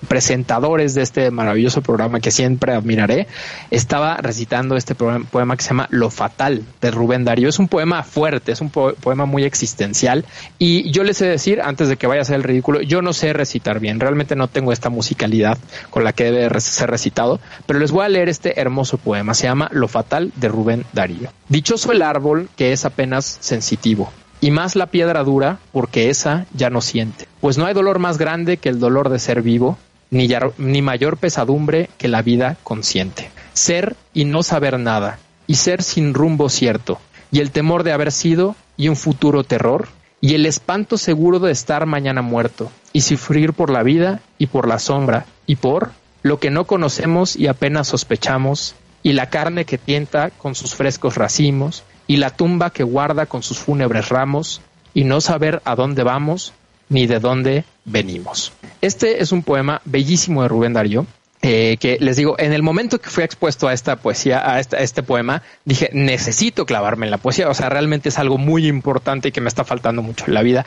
presentadores de este maravilloso programa que siempre admiraré, estaba recitando este poema que se llama Lo Fatal de Rubén Darío. Es un poema fuerte, es un po poema muy existencial y yo les he de decir, antes de que vaya a ser el ridículo, yo no sé recitar bien, realmente no tengo esta musicalidad con la que debe ser recitado, pero les voy a leer este hermoso poema, se llama Lo Fatal de Rubén Darío. Dichoso el árbol que es apenas sensitivo, y más la piedra dura, porque esa ya no siente. Pues no hay dolor más grande que el dolor de ser vivo, ni, mayor pesadumbre que la vida consciente. Ser y no saber nada, y ser sin rumbo cierto, y el temor de haber sido, y un futuro terror, y el espanto seguro de estar mañana muerto, y sufrir por la vida y por la sombra, y por lo que no conocemos y apenas sospechamos, y la carne que tienta con sus frescos racimos, y la tumba que guarda con sus fúnebres ramos, y no saber a dónde vamos, ni de dónde venimos. Este es un poema bellísimo de Rubén Darío. Eh, que les digo, en el momento que fui expuesto a esta poesía, a este, poema, dije, necesito clavarme en la poesía. O sea, realmente es algo muy importante y que me está faltando mucho en la vida.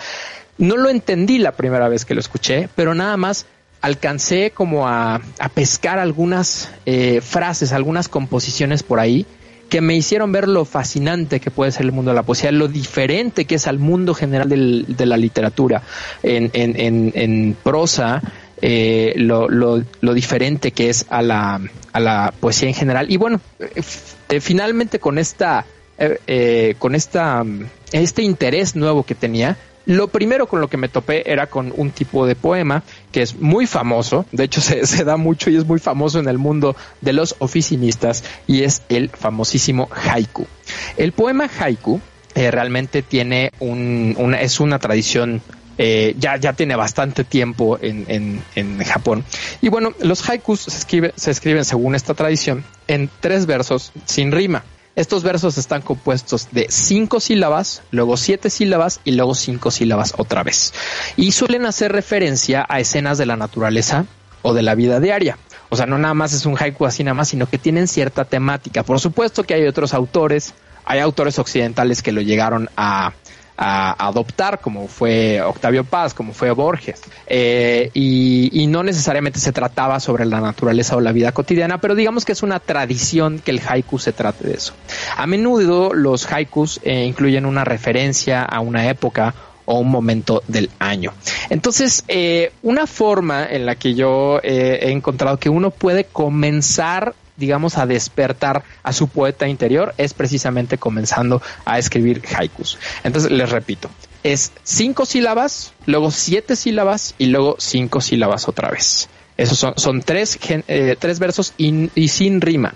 No lo entendí la primera vez que lo escuché, pero nada más alcancé como a, a pescar algunas eh, frases, algunas composiciones por ahí que me hicieron ver lo fascinante que puede ser el mundo de la poesía, lo diferente que es al mundo general del, de la literatura. En, en, en, prosa, eh, lo, lo, diferente que es a la, a la poesía en general. Y bueno, eh, finalmente con esta, eh, con esta, este interés nuevo que tenía, lo primero con lo que me topé era con un tipo de poema que es muy famoso, de hecho se, da mucho y es muy famoso en el mundo de los oficinistas y es el famosísimo haiku. El poema haiku eh, realmente tiene un, una, es una tradición eh, ya, ya tiene bastante tiempo en, en, en Japón. Y bueno, los haikus se, escribe, se escriben según esta tradición en tres versos sin rima. Estos versos están compuestos de cinco sílabas, luego siete sílabas y luego cinco sílabas otra vez. Y suelen hacer referencia a escenas de la naturaleza o de la vida diaria. O sea, no nada más es un haiku así nada más, sino que tienen cierta temática. Por supuesto que hay otros autores, hay autores occidentales que lo llegaron a, a adoptar, como fue Octavio Paz, como fue Borges. Eh, y, no necesariamente se trataba sobre la naturaleza o la vida cotidiana, pero digamos que es una tradición que el haiku se trate de eso. A menudo los haikus eh, incluyen una referencia a una época o un momento del año. Entonces, eh, una forma en la que yo he encontrado que uno puede comenzar digamos, a despertar a su poeta interior es precisamente comenzando a escribir haikus. Entonces, les repito, es cinco sílabas, luego siete sílabas y luego cinco sílabas otra vez. Esos son, son tres, eh, tres versos y, sin rima.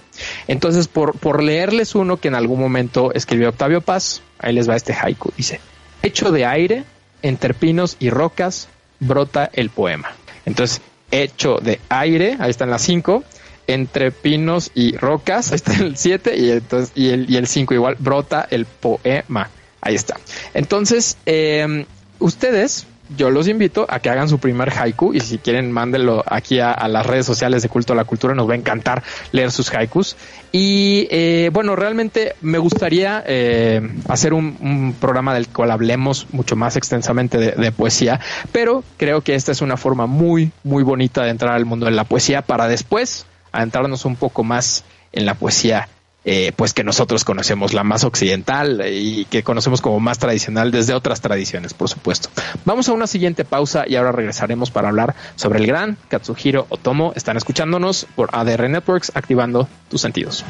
Entonces, por, por leerles uno que en algún momento escribió Octavio Paz, ahí les va este haiku. Dice, hecho de aire, entre pinos y rocas, brota el poema. Entonces, hecho de aire, ahí están las cinco, entre pinos y rocas, ahí está el 7 y, entonces, y el y el 5 igual, brota el poema. Ahí está. Entonces, eh, ustedes, yo los invito a que hagan su primer haiku y si quieren mándenlo aquí a, a, las redes sociales de Culto a la Cultura, nos va a encantar leer sus haikus. Y eh, bueno, realmente me gustaría eh, hacer un, un, programa del cual hablemos mucho más extensamente de, de, poesía, pero creo que esta es una forma muy, muy bonita de entrar al mundo de la poesía para después adentrarnos un poco más en la poesía eh, pues que nosotros conocemos la más occidental y que conocemos como más tradicional desde otras tradiciones, por supuesto. Vamos a una siguiente pausa y ahora regresaremos para hablar sobre el gran Katsuhiro Otomo. Están escuchándonos por ADR Networks, activando tus sentidos.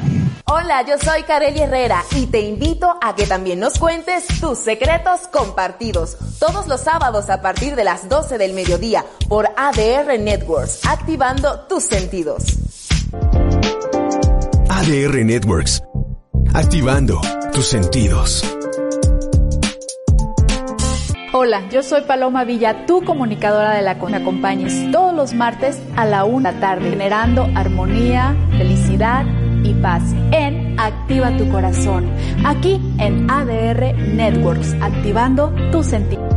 Hola, yo soy Kareli Herrera y te invito a que también nos cuentes tus secretos compartidos todos los sábados a partir de las 12 del mediodía por ADR Networks, activando tus sentidos. ADR Networks, activando tus sentidos. Hola, yo soy Paloma Villa, tu comunicadora de la que me acompañes todos los martes a la una de la tarde, generando armonía, felicidad y paz en Activa tu Corazón, aquí en ADR Networks, activando tus sentidos.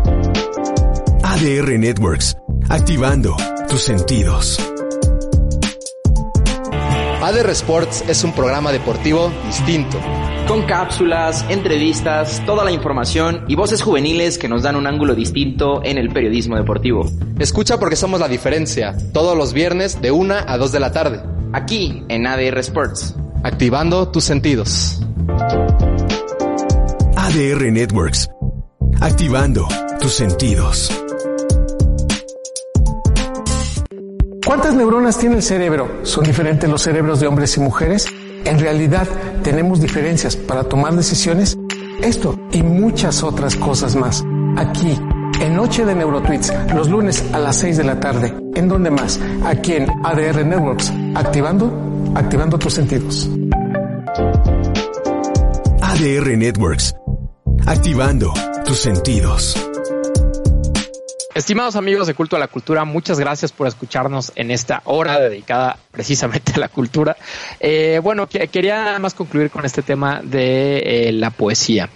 ADR Networks, activando tus sentidos. ADR Sports es un programa deportivo distinto. Con cápsulas, entrevistas, toda la información y voces juveniles que nos dan un ángulo distinto en el periodismo deportivo. Escucha porque somos la diferencia, todos los viernes de 1 a 2 de la tarde. Aquí en ADR Sports. Activando tus sentidos. ADR Networks. Activando tus sentidos. ¿Cuántas neuronas tiene el cerebro? ¿Son diferentes los cerebros de hombres y mujeres? ¿En realidad tenemos diferencias para tomar decisiones? Esto y muchas otras cosas más. Aquí, en Noche de Neurotweets, los lunes a las 6 de la tarde. ¿En dónde más? Aquí en ADR Networks. Activando, activando tus sentidos. ADR Networks. Activando tus sentidos. Estimados amigos de Culto a la Cultura, muchas gracias por escucharnos en esta hora dedicada precisamente a la cultura. Eh, bueno, que, quería nada más concluir con este tema de eh, la poesía.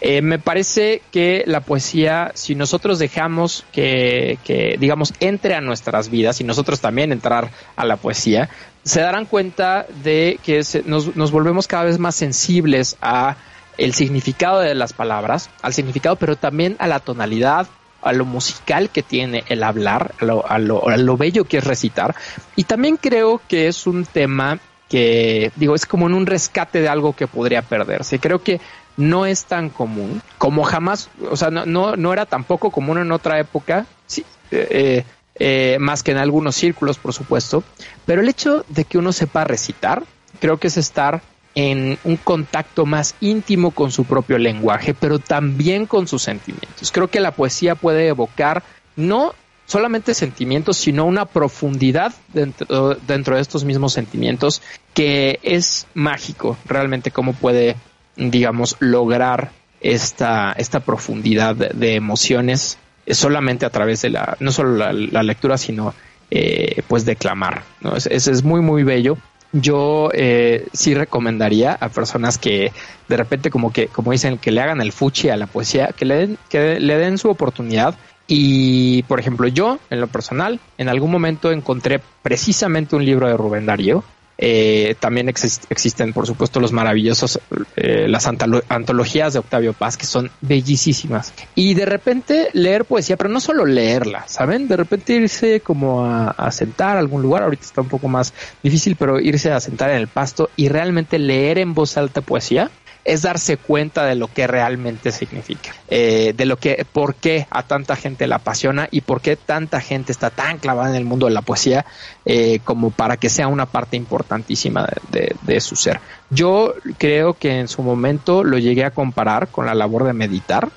Eh, me parece que la poesía, si nosotros dejamos que, que, digamos, entre a nuestras vidas y nosotros también entrar a la poesía, se darán cuenta de que se, nos, nos volvemos cada vez más sensibles a el significado de las palabras, al significado, pero también a la tonalidad, a lo musical que tiene el hablar, a lo, a, lo, a lo, bello que es recitar. Y también creo que es un tema que, digo, es como en un rescate de algo que podría perderse. Creo que no es tan común como jamás, o sea, no, no, no era tampoco común en otra época, sí, eh, eh, más que en algunos círculos, por supuesto. Pero el hecho de que uno sepa recitar, creo que es estar en un contacto más íntimo con su propio lenguaje, pero también con sus sentimientos. Creo que la poesía puede evocar no solamente sentimientos, sino una profundidad dentro, dentro de estos mismos sentimientos que es mágico realmente cómo puede, digamos, lograr esta, esta profundidad de, emociones solamente a través de la, no solo la, lectura, sino eh, pues declamar. ¿no? Es, muy, muy bello. Yo eh, sí recomendaría a personas que de repente como que, como dicen, que le hagan el fuchi a la poesía, que le den, que le den su oportunidad. Y, por ejemplo, yo, en lo personal, en algún momento encontré precisamente un libro de Rubén Darío, eh, también exist existen, por supuesto, los maravillosos, eh, las antolo antologías de Octavio Paz, que son bellísimas. Y de repente leer poesía, pero no solo leerla, ¿saben? De repente irse como a, a sentar a algún lugar, ahorita está un poco más difícil, pero irse a sentar en el pasto y realmente leer en voz alta poesía es darse cuenta de lo que realmente significa, eh, de lo que, por qué a tanta gente la apasiona y por qué tanta gente está tan clavada en el mundo de la poesía eh, como para que sea una parte importantísima de, de, su ser. Yo creo que en su momento lo llegué a comparar con la labor de meditar.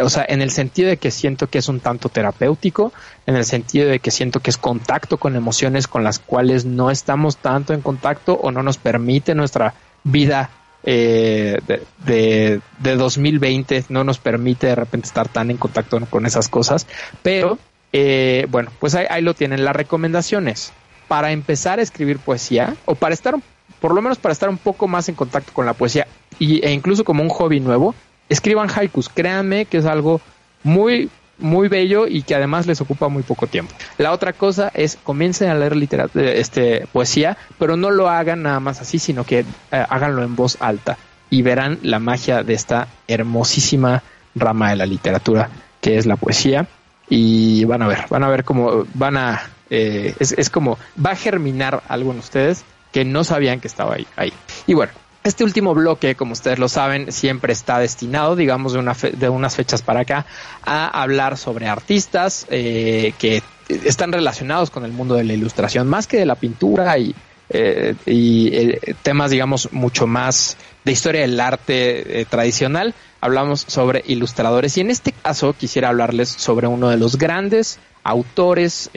O sea, en el sentido de que siento que es un tanto terapéutico, en el sentido de que siento que es contacto con emociones con las cuales no estamos tanto en contacto o no nos permite nuestra vida eh, de, de, de, 2020 no nos permite de repente estar tan en contacto con esas cosas, pero eh, bueno, pues ahí, ahí, lo tienen las recomendaciones. Para empezar a escribir poesía o para estar, por lo menos para estar un poco más en contacto con la poesía y, e incluso como un hobby nuevo, escriban haikus, créanme que es algo muy muy bello y que además les ocupa muy poco tiempo. La otra cosa es comiencen a leer literatura, este, poesía, pero no lo hagan nada más así, sino que eh, háganlo en voz alta y verán la magia de esta hermosísima rama de la literatura que es la poesía y van a ver, van a ver cómo van a, eh, es, es como va a germinar algo en ustedes que no sabían que estaba ahí. ahí. Y bueno, este último bloque, como ustedes lo saben, siempre está destinado, digamos, de, una de unas fechas para acá, a hablar sobre artistas eh, que están relacionados con el mundo de la ilustración, más que de la pintura y, eh, y eh, temas, digamos, mucho más de historia del arte tradicional. Hablamos sobre ilustradores y en este caso quisiera hablarles sobre uno de los grandes autores,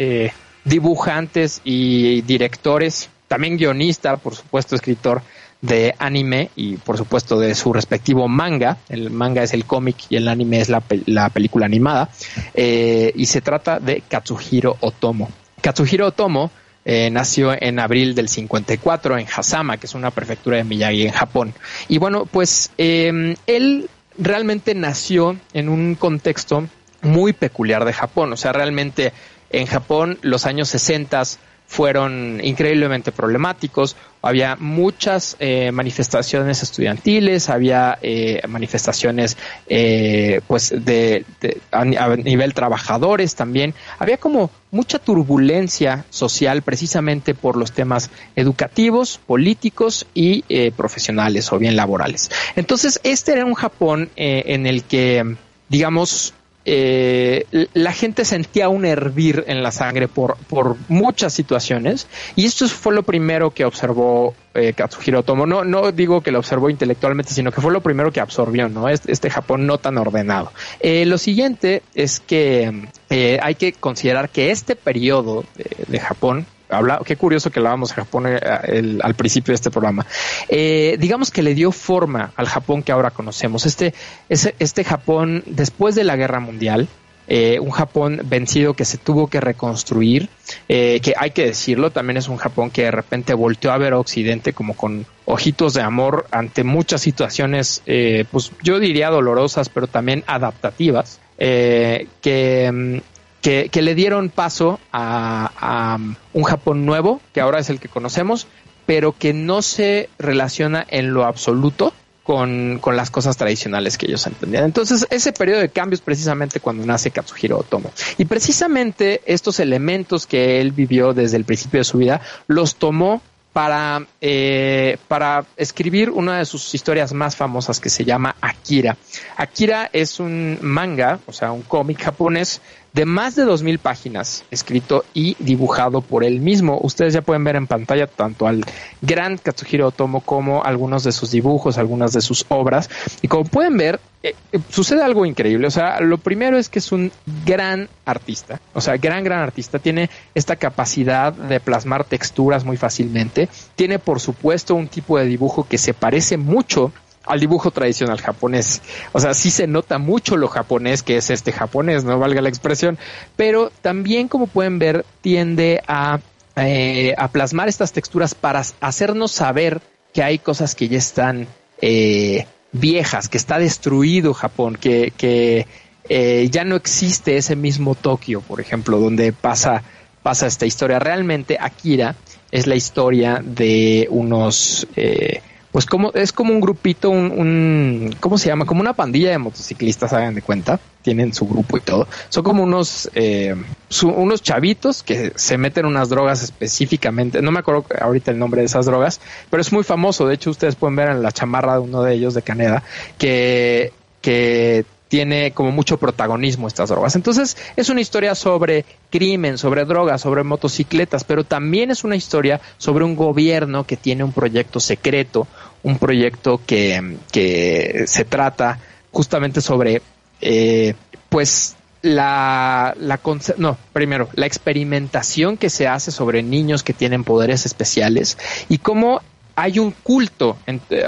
dibujantes y directores, también guionista, por supuesto, escritor de anime y por supuesto de su respectivo manga. El manga es el cómic y el anime es la, la película animada. Eh, y se trata de Katsuhiro Otomo. Katsuhiro Otomo eh, nació en abril del 54 en Hasama, que es una prefectura de Miyagi en Japón. Y bueno, pues eh, él realmente nació en un contexto muy peculiar de Japón. O sea, realmente en Japón los años 60 fueron increíblemente problemáticos. Había muchas eh, manifestaciones estudiantiles, había eh, manifestaciones eh, pues de, de a, nivel trabajadores también. Había como mucha turbulencia social precisamente por los temas educativos, políticos y eh, profesionales o bien laborales. Entonces, este era un Japón eh, en el que, digamos, eh, la gente sentía un hervir en la sangre por, por muchas situaciones y esto fue lo primero que observó eh, Katsuhiro Otomo. No, no digo que lo observó intelectualmente, sino que fue lo primero que absorbió, ¿no? Este, este Japón no tan ordenado. Eh, lo siguiente es que eh, hay que considerar que este periodo de, de Japón, Habla, qué curioso que hablábamos de Japón el, el, al principio de este programa. Eh, digamos que le dio forma al Japón que ahora conocemos. Este, este, este Japón, después de la guerra mundial, eh, un Japón vencido que se tuvo que reconstruir, eh, que hay que decirlo, también es un Japón que de repente volteó a ver a Occidente como con ojitos de amor ante muchas situaciones, eh, pues yo diría dolorosas, pero también adaptativas, eh, que que, que, le dieron paso a, a, un Japón nuevo, que ahora es el que conocemos, pero que no se relaciona en lo absoluto con, con, las cosas tradicionales que ellos entendían. Entonces, ese periodo de cambios precisamente cuando nace Katsuhiro Otomo. Y precisamente estos elementos que él vivió desde el principio de su vida, los tomó para, eh, para escribir una de sus historias más famosas que se llama Akira. Akira es un manga, o sea, un cómic japonés de más de dos mil páginas, escrito y dibujado por él mismo. Ustedes ya pueden ver en pantalla tanto al gran Katsuhiro Otomo como algunos de sus dibujos, algunas de sus obras. Y como pueden ver, eh, sucede algo increíble. O sea, lo primero es que es un gran artista. O sea, gran, gran artista. Tiene esta capacidad de plasmar texturas muy fácilmente. Tiene, por supuesto, un tipo de dibujo que se parece mucho al dibujo tradicional japonés. O sea, sí se nota mucho lo japonés que es este japonés, no valga la expresión, pero también como pueden ver tiende a, eh, a plasmar estas texturas para hacernos saber que hay cosas que ya están eh, viejas, que está destruido Japón, que, que eh, ya no existe ese mismo Tokio, por ejemplo, donde pasa, pasa esta historia. Realmente Akira es la historia de unos... Eh, pues como es como un grupito, un, un, ¿cómo se llama? Como una pandilla de motociclistas, hagan de cuenta, tienen su grupo y todo. Son como unos, eh, su, unos chavitos que se meten unas drogas específicamente, no me acuerdo ahorita el nombre de esas drogas, pero es muy famoso. De hecho, ustedes pueden ver en la chamarra de uno de ellos de Caneda que, que tiene como mucho protagonismo estas drogas. Entonces es una historia sobre crimen, sobre drogas, sobre motocicletas, pero también es una historia sobre un gobierno que tiene un proyecto secreto, un proyecto que, que se trata justamente sobre, eh, pues, la, la no, primero, la experimentación que se hace sobre niños que tienen poderes especiales y cómo hay un culto,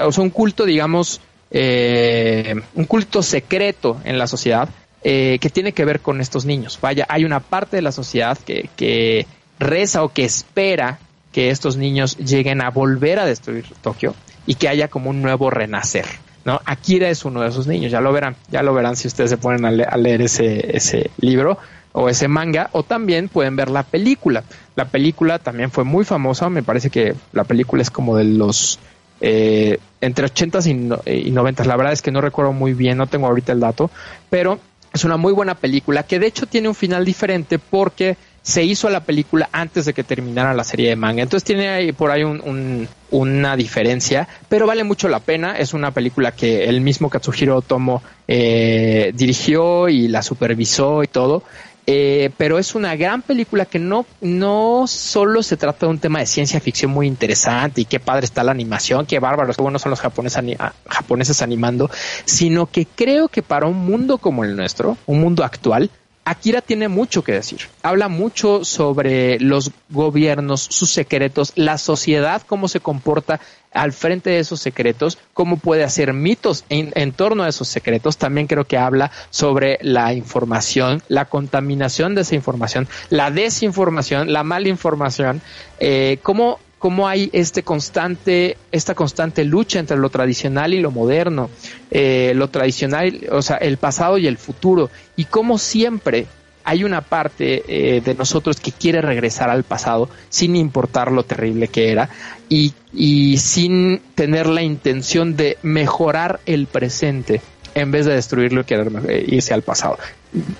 o sea, un culto, digamos, eh, un culto secreto en la sociedad eh, que tiene que ver con estos niños. Vaya, hay una parte de la sociedad que, que reza o que espera que estos niños lleguen a volver a destruir Tokio y que haya como un nuevo renacer. ¿no? Akira es uno de esos niños, ya lo verán, ya lo verán si ustedes se ponen a, a leer ese, ese libro o ese manga, o también pueden ver la película. La película también fue muy famosa, me parece que la película es como de los eh, entre 80s y, no, y 90 La verdad es que no recuerdo muy bien, no tengo ahorita el dato, pero es una muy buena película que de hecho tiene un final diferente porque se hizo la película antes de que terminara la serie de manga. Entonces tiene ahí, por ahí un, una diferencia, pero vale mucho la pena. Es una película que el mismo Katsuhiro Otomo eh, dirigió y la supervisó y todo. Eh, pero es una gran película que no, no solo se trata de un tema de ciencia ficción muy interesante y qué padre está la animación, qué bárbaros, qué buenos son los japoneses, ani japoneses animando, sino que creo que para un mundo como el nuestro, un mundo actual, Akira tiene mucho que decir. Habla mucho sobre los gobiernos, sus secretos, la sociedad, cómo se comporta al frente de esos secretos, cómo puede hacer mitos en, en, torno a esos secretos. También creo que habla sobre la información, la contaminación de esa información, la desinformación, la malinformación, eh, cómo cómo hay este constante, esta constante lucha entre lo tradicional y lo moderno, eh, lo tradicional, o sea, el pasado y el futuro, y cómo siempre hay una parte eh, de nosotros que quiere regresar al pasado sin importar lo terrible que era y, sin tener la intención de mejorar el presente en vez de destruirlo y querer irse al pasado.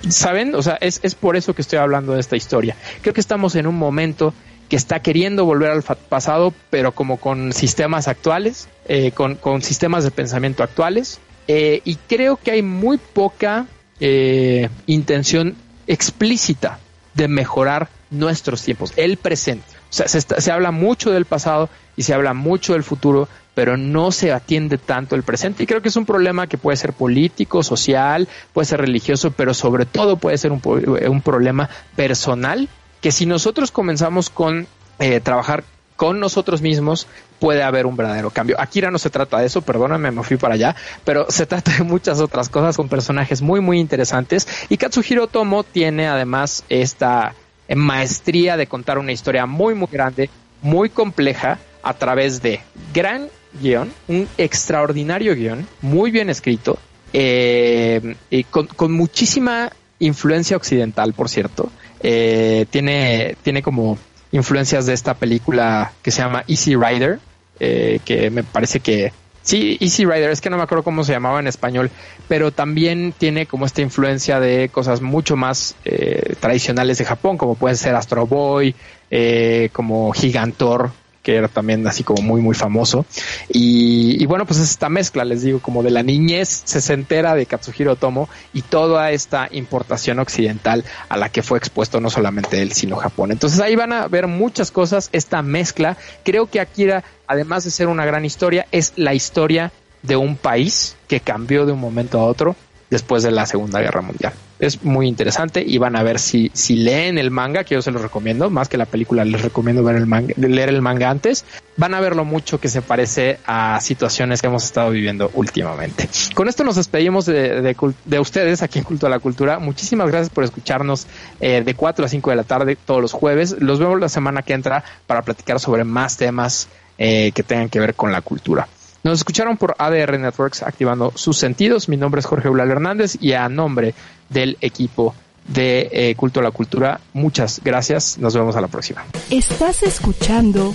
¿Saben? O sea, es, es por eso que estoy hablando de esta historia. Creo que estamos en un momento que está queriendo volver al pasado, pero como con sistemas actuales, eh, con, con, sistemas de pensamiento actuales. Eh, y creo que hay muy poca eh, intención explícita de mejorar nuestros tiempos, el presente. O sea, se, está, se, habla mucho del pasado y se habla mucho del futuro, pero no se atiende tanto el presente. Y creo que es un problema que puede ser político, social, puede ser religioso, pero sobre todo puede ser un, un problema personal que si nosotros comenzamos con eh, trabajar con nosotros mismos, puede haber un verdadero cambio. Akira no se trata de eso, perdóname, me fui para allá, pero se trata de muchas otras cosas con personajes muy, muy interesantes. Y Katsuhiro Tomo tiene además esta maestría de contar una historia muy, muy grande, muy compleja, a través de gran guion, un extraordinario guion, muy bien escrito, eh, y con, con muchísima influencia occidental, por cierto. Eh, tiene, tiene como influencias de esta película que se llama Easy Rider, eh, que me parece que sí, Easy Rider, es que no me acuerdo cómo se llamaba en español, pero también tiene como esta influencia de cosas mucho más eh, tradicionales de Japón, como puede ser Astro Boy, eh, como Gigantor, que era también así como muy, muy famoso. Y, bueno, pues es esta mezcla, les digo, como de la niñez sesentera de Katsuhiro Tomo y toda esta importación occidental a la que fue expuesto no solamente él, sino Japón. Entonces ahí van a ver muchas cosas, esta mezcla. Creo que Akira, además de ser una gran historia, es la historia de un país que cambió de un momento a otro después de la Segunda Guerra Mundial. Es muy interesante y van a ver si, si leen el manga, que yo se los recomiendo, más que la película, les recomiendo ver el manga, leer el manga antes. Van a ver lo mucho que se parece a situaciones que hemos estado viviendo últimamente. Con esto nos despedimos de, de, de ustedes aquí en Culto a la Cultura. Muchísimas gracias por escucharnos eh, de 4 a 5 de la tarde todos los jueves. Los vemos la semana que entra para platicar sobre más temas eh, que tengan que ver con la cultura. Nos escucharon por ADR Networks activando sus sentidos. Mi nombre es Jorge Eulal Hernández y a nombre del equipo de eh, Culto a la Cultura, muchas gracias. Nos vemos a la próxima. Estás escuchando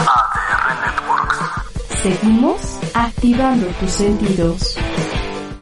ADR Networks. Seguimos activando tus sentidos.